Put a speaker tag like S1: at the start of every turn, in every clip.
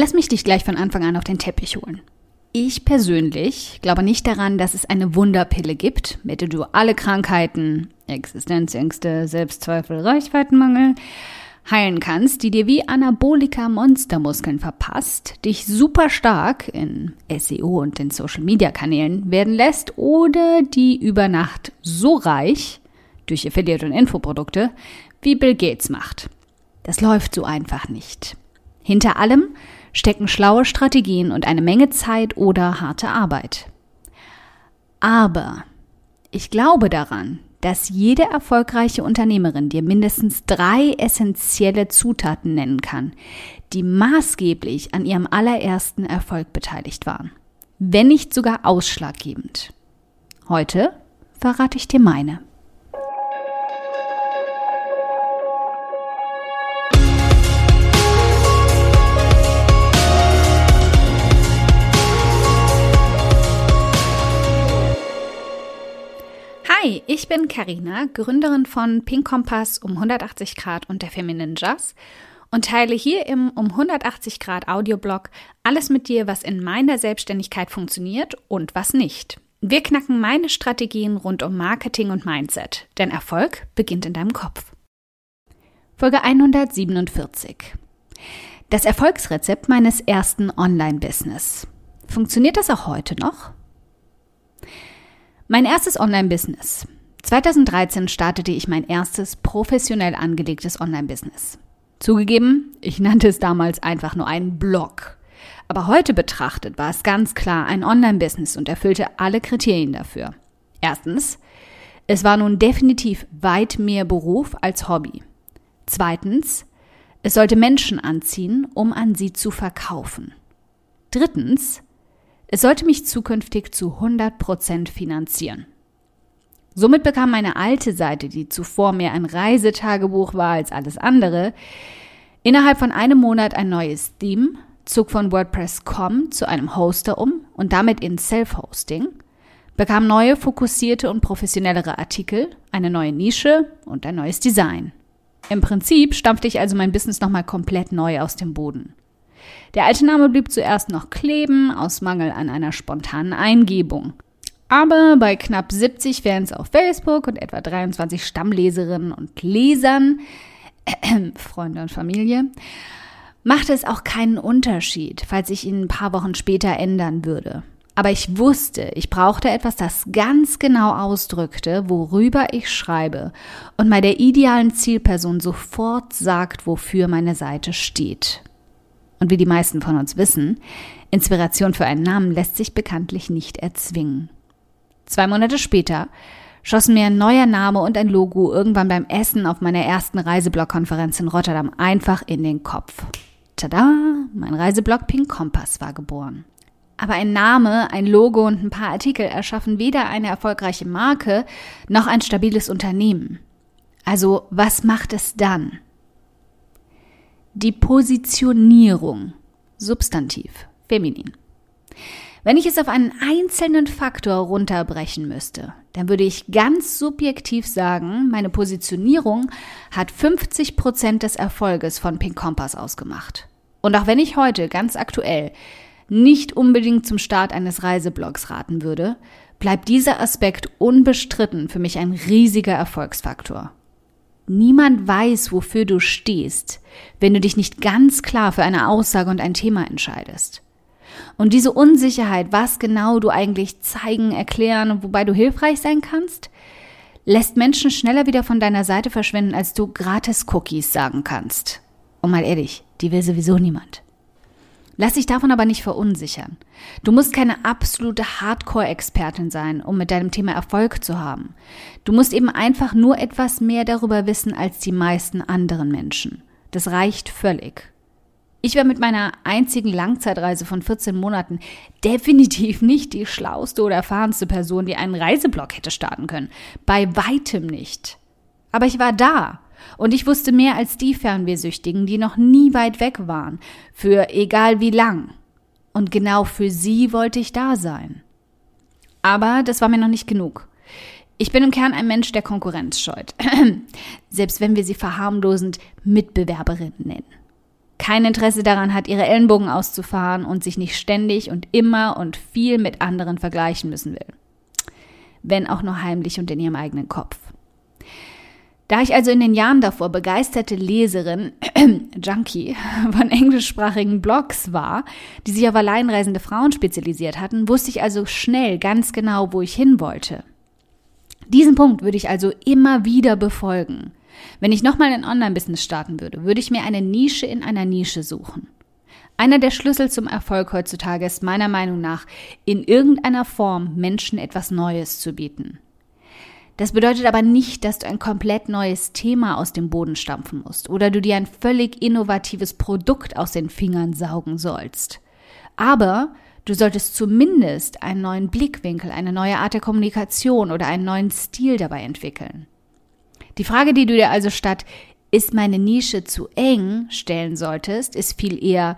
S1: Lass mich dich gleich von Anfang an auf den Teppich holen. Ich persönlich glaube nicht daran, dass es eine Wunderpille gibt, mit der du alle Krankheiten, Existenzängste, Selbstzweifel, Reichweitenmangel heilen kannst, die dir wie Anabolika Monstermuskeln verpasst, dich super stark in SEO und den Social Media Kanälen werden lässt oder die über Nacht so reich durch Affiliate und Infoprodukte wie Bill Gates macht. Das läuft so einfach nicht. Hinter allem stecken schlaue Strategien und eine Menge Zeit oder harte Arbeit. Aber ich glaube daran, dass jede erfolgreiche Unternehmerin dir mindestens drei essentielle Zutaten nennen kann, die maßgeblich an ihrem allerersten Erfolg beteiligt waren, wenn nicht sogar ausschlaggebend. Heute verrate ich dir meine. Hi, ich bin Karina, Gründerin von Pink Kompass um 180 Grad und der Feminine Jazz und teile hier im um 180 Grad Audioblog alles mit dir, was in meiner Selbstständigkeit funktioniert und was nicht. Wir knacken meine Strategien rund um Marketing und Mindset, denn Erfolg beginnt in deinem Kopf. Folge 147. Das Erfolgsrezept meines ersten Online-Business. Funktioniert das auch heute noch? Mein erstes Online-Business. 2013 startete ich mein erstes professionell angelegtes Online-Business. Zugegeben, ich nannte es damals einfach nur einen Blog. Aber heute betrachtet war es ganz klar ein Online-Business und erfüllte alle Kriterien dafür. Erstens, es war nun definitiv weit mehr Beruf als Hobby. Zweitens, es sollte Menschen anziehen, um an sie zu verkaufen. Drittens, es sollte mich zukünftig zu 100% finanzieren. Somit bekam meine alte Seite, die zuvor mehr ein Reisetagebuch war als alles andere, innerhalb von einem Monat ein neues Theme, zog von WordPress.com zu einem Hoster um und damit in Self-Hosting, bekam neue fokussierte und professionellere Artikel, eine neue Nische und ein neues Design. Im Prinzip stampfte ich also mein Business nochmal komplett neu aus dem Boden. Der alte Name blieb zuerst noch kleben, aus Mangel an einer spontanen Eingebung. Aber bei knapp 70 Fans auf Facebook und etwa 23 Stammleserinnen und Lesern, äh, Freunde und Familie, machte es auch keinen Unterschied, falls ich ihn ein paar Wochen später ändern würde. Aber ich wusste, ich brauchte etwas, das ganz genau ausdrückte, worüber ich schreibe und bei der idealen Zielperson sofort sagt, wofür meine Seite steht. Und wie die meisten von uns wissen, Inspiration für einen Namen lässt sich bekanntlich nicht erzwingen. Zwei Monate später schossen mir ein neuer Name und ein Logo irgendwann beim Essen auf meiner ersten Reiseblog-Konferenz in Rotterdam einfach in den Kopf. Tada, mein Reiseblog Pink Kompass war geboren. Aber ein Name, ein Logo und ein paar Artikel erschaffen weder eine erfolgreiche Marke noch ein stabiles Unternehmen. Also was macht es dann? Die Positionierung. Substantiv. Feminin. Wenn ich es auf einen einzelnen Faktor runterbrechen müsste, dann würde ich ganz subjektiv sagen, meine Positionierung hat 50 Prozent des Erfolges von Pink Compass ausgemacht. Und auch wenn ich heute ganz aktuell nicht unbedingt zum Start eines Reiseblogs raten würde, bleibt dieser Aspekt unbestritten für mich ein riesiger Erfolgsfaktor. Niemand weiß, wofür du stehst, wenn du dich nicht ganz klar für eine Aussage und ein Thema entscheidest. Und diese Unsicherheit, was genau du eigentlich zeigen, erklären wobei du hilfreich sein kannst, lässt Menschen schneller wieder von deiner Seite verschwinden, als du gratis Cookies sagen kannst. Und mal ehrlich, die will sowieso niemand. Lass dich davon aber nicht verunsichern. Du musst keine absolute Hardcore-Expertin sein, um mit deinem Thema Erfolg zu haben. Du musst eben einfach nur etwas mehr darüber wissen als die meisten anderen Menschen. Das reicht völlig. Ich war mit meiner einzigen Langzeitreise von 14 Monaten definitiv nicht die schlauste oder erfahrenste Person, die einen Reiseblog hätte starten können. Bei weitem nicht. Aber ich war da und ich wusste mehr als die Fernwehsüchtigen, die noch nie weit weg waren, für egal wie lang. Und genau für sie wollte ich da sein. Aber das war mir noch nicht genug. Ich bin im Kern ein Mensch, der Konkurrenz scheut. Selbst wenn wir sie verharmlosend Mitbewerberinnen nennen. kein Interesse daran hat, ihre Ellenbogen auszufahren und sich nicht ständig und immer und viel mit anderen vergleichen müssen will. Wenn auch nur heimlich und in ihrem eigenen Kopf. Da ich also in den Jahren davor begeisterte Leserin, Junkie, von englischsprachigen Blogs war, die sich auf alleinreisende Frauen spezialisiert hatten, wusste ich also schnell ganz genau, wo ich hin wollte. Diesen Punkt würde ich also immer wieder befolgen. Wenn ich nochmal ein Online-Business starten würde, würde ich mir eine Nische in einer Nische suchen. Einer der Schlüssel zum Erfolg heutzutage ist meiner Meinung nach, in irgendeiner Form Menschen etwas Neues zu bieten. Das bedeutet aber nicht, dass du ein komplett neues Thema aus dem Boden stampfen musst oder du dir ein völlig innovatives Produkt aus den Fingern saugen sollst. Aber du solltest zumindest einen neuen Blickwinkel, eine neue Art der Kommunikation oder einen neuen Stil dabei entwickeln. Die Frage, die du dir also statt ist meine Nische zu eng stellen solltest, ist viel eher,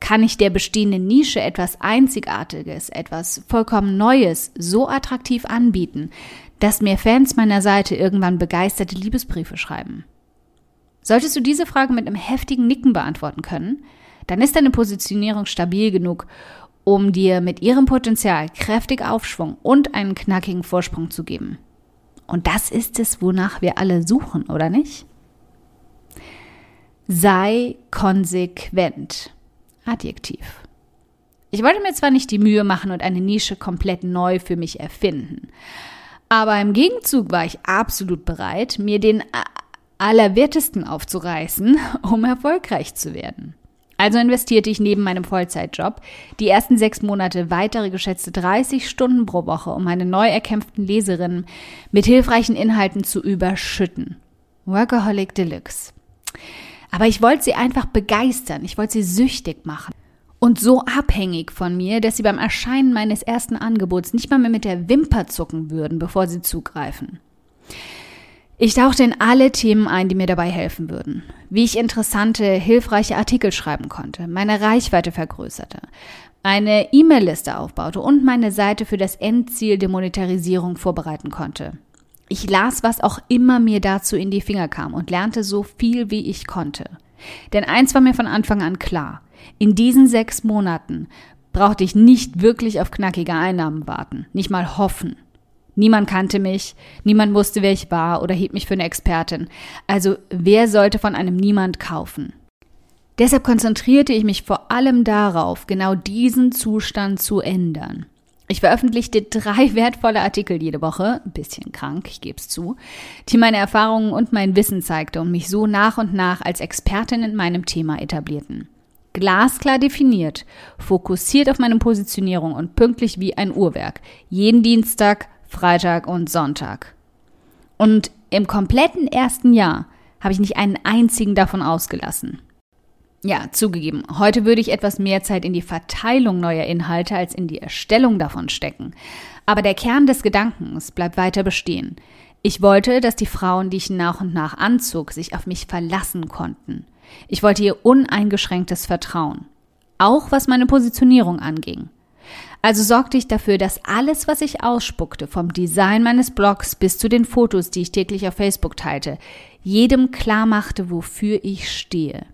S1: kann ich der bestehenden Nische etwas Einzigartiges, etwas vollkommen Neues so attraktiv anbieten, dass mir Fans meiner Seite irgendwann begeisterte Liebesbriefe schreiben? Solltest du diese Frage mit einem heftigen Nicken beantworten können, dann ist deine Positionierung stabil genug, um dir mit ihrem Potenzial kräftig Aufschwung und einen knackigen Vorsprung zu geben. Und das ist es, wonach wir alle suchen, oder nicht? Sei konsequent. Adjektiv. Ich wollte mir zwar nicht die Mühe machen und eine Nische komplett neu für mich erfinden, aber im Gegenzug war ich absolut bereit, mir den Allerwertesten aufzureißen, um erfolgreich zu werden. Also investierte ich neben meinem Vollzeitjob die ersten sechs Monate weitere geschätzte 30 Stunden pro Woche, um meine neu erkämpften Leserinnen mit hilfreichen Inhalten zu überschütten. Workaholic Deluxe. Aber ich wollte sie einfach begeistern, ich wollte sie süchtig machen und so abhängig von mir, dass sie beim Erscheinen meines ersten Angebots nicht mal mehr mit der Wimper zucken würden, bevor sie zugreifen. Ich tauchte in alle Themen ein, die mir dabei helfen würden. Wie ich interessante, hilfreiche Artikel schreiben konnte, meine Reichweite vergrößerte, eine E-Mail-Liste aufbaute und meine Seite für das Endziel der Monetarisierung vorbereiten konnte. Ich las, was auch immer mir dazu in die Finger kam und lernte so viel, wie ich konnte. Denn eins war mir von Anfang an klar. In diesen sechs Monaten brauchte ich nicht wirklich auf knackige Einnahmen warten, nicht mal hoffen. Niemand kannte mich, niemand wusste, wer ich war oder hielt mich für eine Expertin. Also wer sollte von einem Niemand kaufen? Deshalb konzentrierte ich mich vor allem darauf, genau diesen Zustand zu ändern. Ich veröffentlichte drei wertvolle Artikel jede Woche, ein bisschen krank, ich gebe es zu, die meine Erfahrungen und mein Wissen zeigte und mich so nach und nach als Expertin in meinem Thema etablierten glasklar definiert, fokussiert auf meine Positionierung und pünktlich wie ein Uhrwerk. Jeden Dienstag, Freitag und Sonntag. Und im kompletten ersten Jahr habe ich nicht einen einzigen davon ausgelassen. Ja, zugegeben, heute würde ich etwas mehr Zeit in die Verteilung neuer Inhalte als in die Erstellung davon stecken. Aber der Kern des Gedankens bleibt weiter bestehen. Ich wollte, dass die Frauen, die ich nach und nach anzog, sich auf mich verlassen konnten. Ich wollte ihr uneingeschränktes Vertrauen, auch was meine Positionierung anging. Also sorgte ich dafür, dass alles, was ich ausspuckte, vom Design meines Blogs bis zu den Fotos, die ich täglich auf Facebook teilte, jedem klar machte, wofür ich stehe.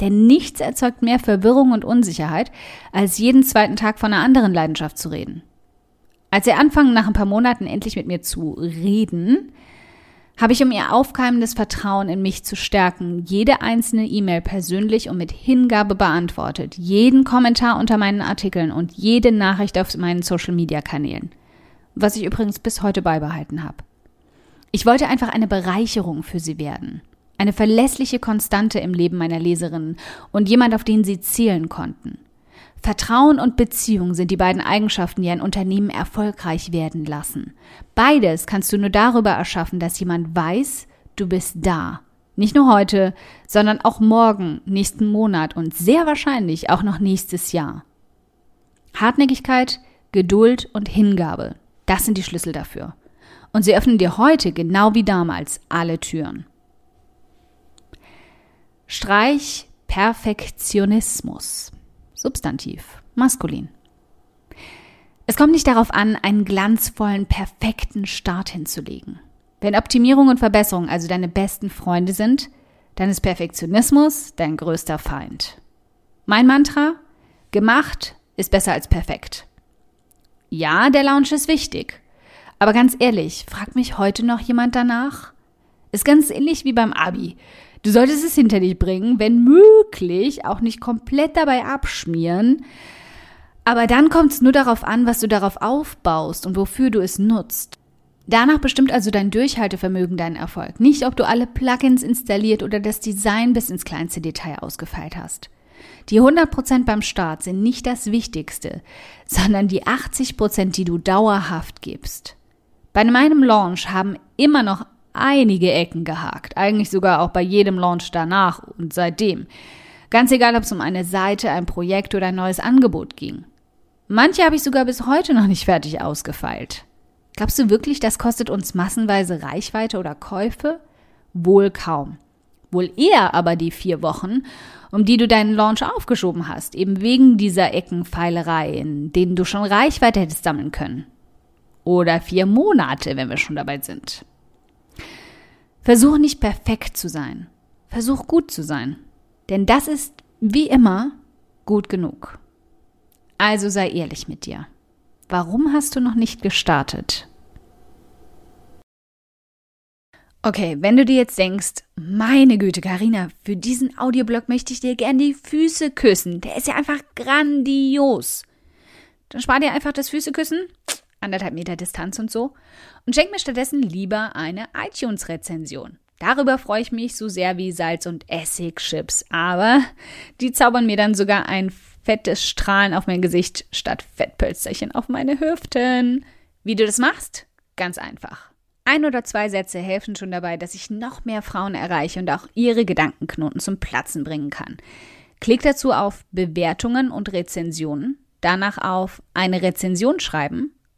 S1: Denn nichts erzeugt mehr Verwirrung und Unsicherheit, als jeden zweiten Tag von einer anderen Leidenschaft zu reden. Als sie anfangen, nach ein paar Monaten endlich mit mir zu reden, habe ich, um ihr aufkeimendes Vertrauen in mich zu stärken, jede einzelne E-Mail persönlich und mit Hingabe beantwortet, jeden Kommentar unter meinen Artikeln und jede Nachricht auf meinen Social-Media-Kanälen. Was ich übrigens bis heute beibehalten habe. Ich wollte einfach eine Bereicherung für sie werden. Eine verlässliche Konstante im Leben meiner Leserinnen und jemand, auf den sie zählen konnten. Vertrauen und Beziehung sind die beiden Eigenschaften, die ein Unternehmen erfolgreich werden lassen. Beides kannst du nur darüber erschaffen, dass jemand weiß, du bist da. Nicht nur heute, sondern auch morgen, nächsten Monat und sehr wahrscheinlich auch noch nächstes Jahr. Hartnäckigkeit, Geduld und Hingabe, das sind die Schlüssel dafür. Und sie öffnen dir heute, genau wie damals, alle Türen. Streich Perfektionismus. Substantiv, maskulin. Es kommt nicht darauf an, einen glanzvollen, perfekten Start hinzulegen. Wenn Optimierung und Verbesserung also deine besten Freunde sind, dann ist Perfektionismus dein größter Feind. Mein Mantra? Gemacht ist besser als perfekt. Ja, der Launch ist wichtig. Aber ganz ehrlich, fragt mich heute noch jemand danach? Ist ganz ähnlich wie beim Abi. Du solltest es hinter dich bringen, wenn möglich, auch nicht komplett dabei abschmieren. Aber dann kommt es nur darauf an, was du darauf aufbaust und wofür du es nutzt. Danach bestimmt also dein Durchhaltevermögen deinen Erfolg, nicht ob du alle Plugins installiert oder das Design bis ins kleinste Detail ausgefeilt hast. Die 100% beim Start sind nicht das Wichtigste, sondern die 80%, die du dauerhaft gibst. Bei meinem Launch haben immer noch einige Ecken gehakt, eigentlich sogar auch bei jedem Launch danach und seitdem. Ganz egal, ob es um eine Seite, ein Projekt oder ein neues Angebot ging. Manche habe ich sogar bis heute noch nicht fertig ausgefeilt. Glaubst du wirklich, das kostet uns massenweise Reichweite oder Käufe? Wohl kaum. Wohl eher aber die vier Wochen, um die du deinen Launch aufgeschoben hast, eben wegen dieser Eckenpfeilerei, in denen du schon Reichweite hättest sammeln können. Oder vier Monate, wenn wir schon dabei sind. Versuch nicht perfekt zu sein. Versuch gut zu sein. Denn das ist, wie immer, gut genug. Also sei ehrlich mit dir. Warum hast du noch nicht gestartet? Okay, wenn du dir jetzt denkst, meine Güte, Karina, für diesen Audioblog möchte ich dir gern die Füße küssen. Der ist ja einfach grandios. Dann spar dir einfach das Füßeküssen, anderthalb Meter Distanz und so, und schenk mir stattdessen lieber eine iTunes-Rezension. Darüber freue ich mich so sehr wie Salz- und Essigchips, aber die zaubern mir dann sogar ein fettes Strahlen auf mein Gesicht statt Fettpölsterchen auf meine Hüften. Wie du das machst? Ganz einfach. Ein oder zwei Sätze helfen schon dabei, dass ich noch mehr Frauen erreiche und auch ihre Gedankenknoten zum Platzen bringen kann. Klick dazu auf Bewertungen und Rezensionen, danach auf eine Rezension schreiben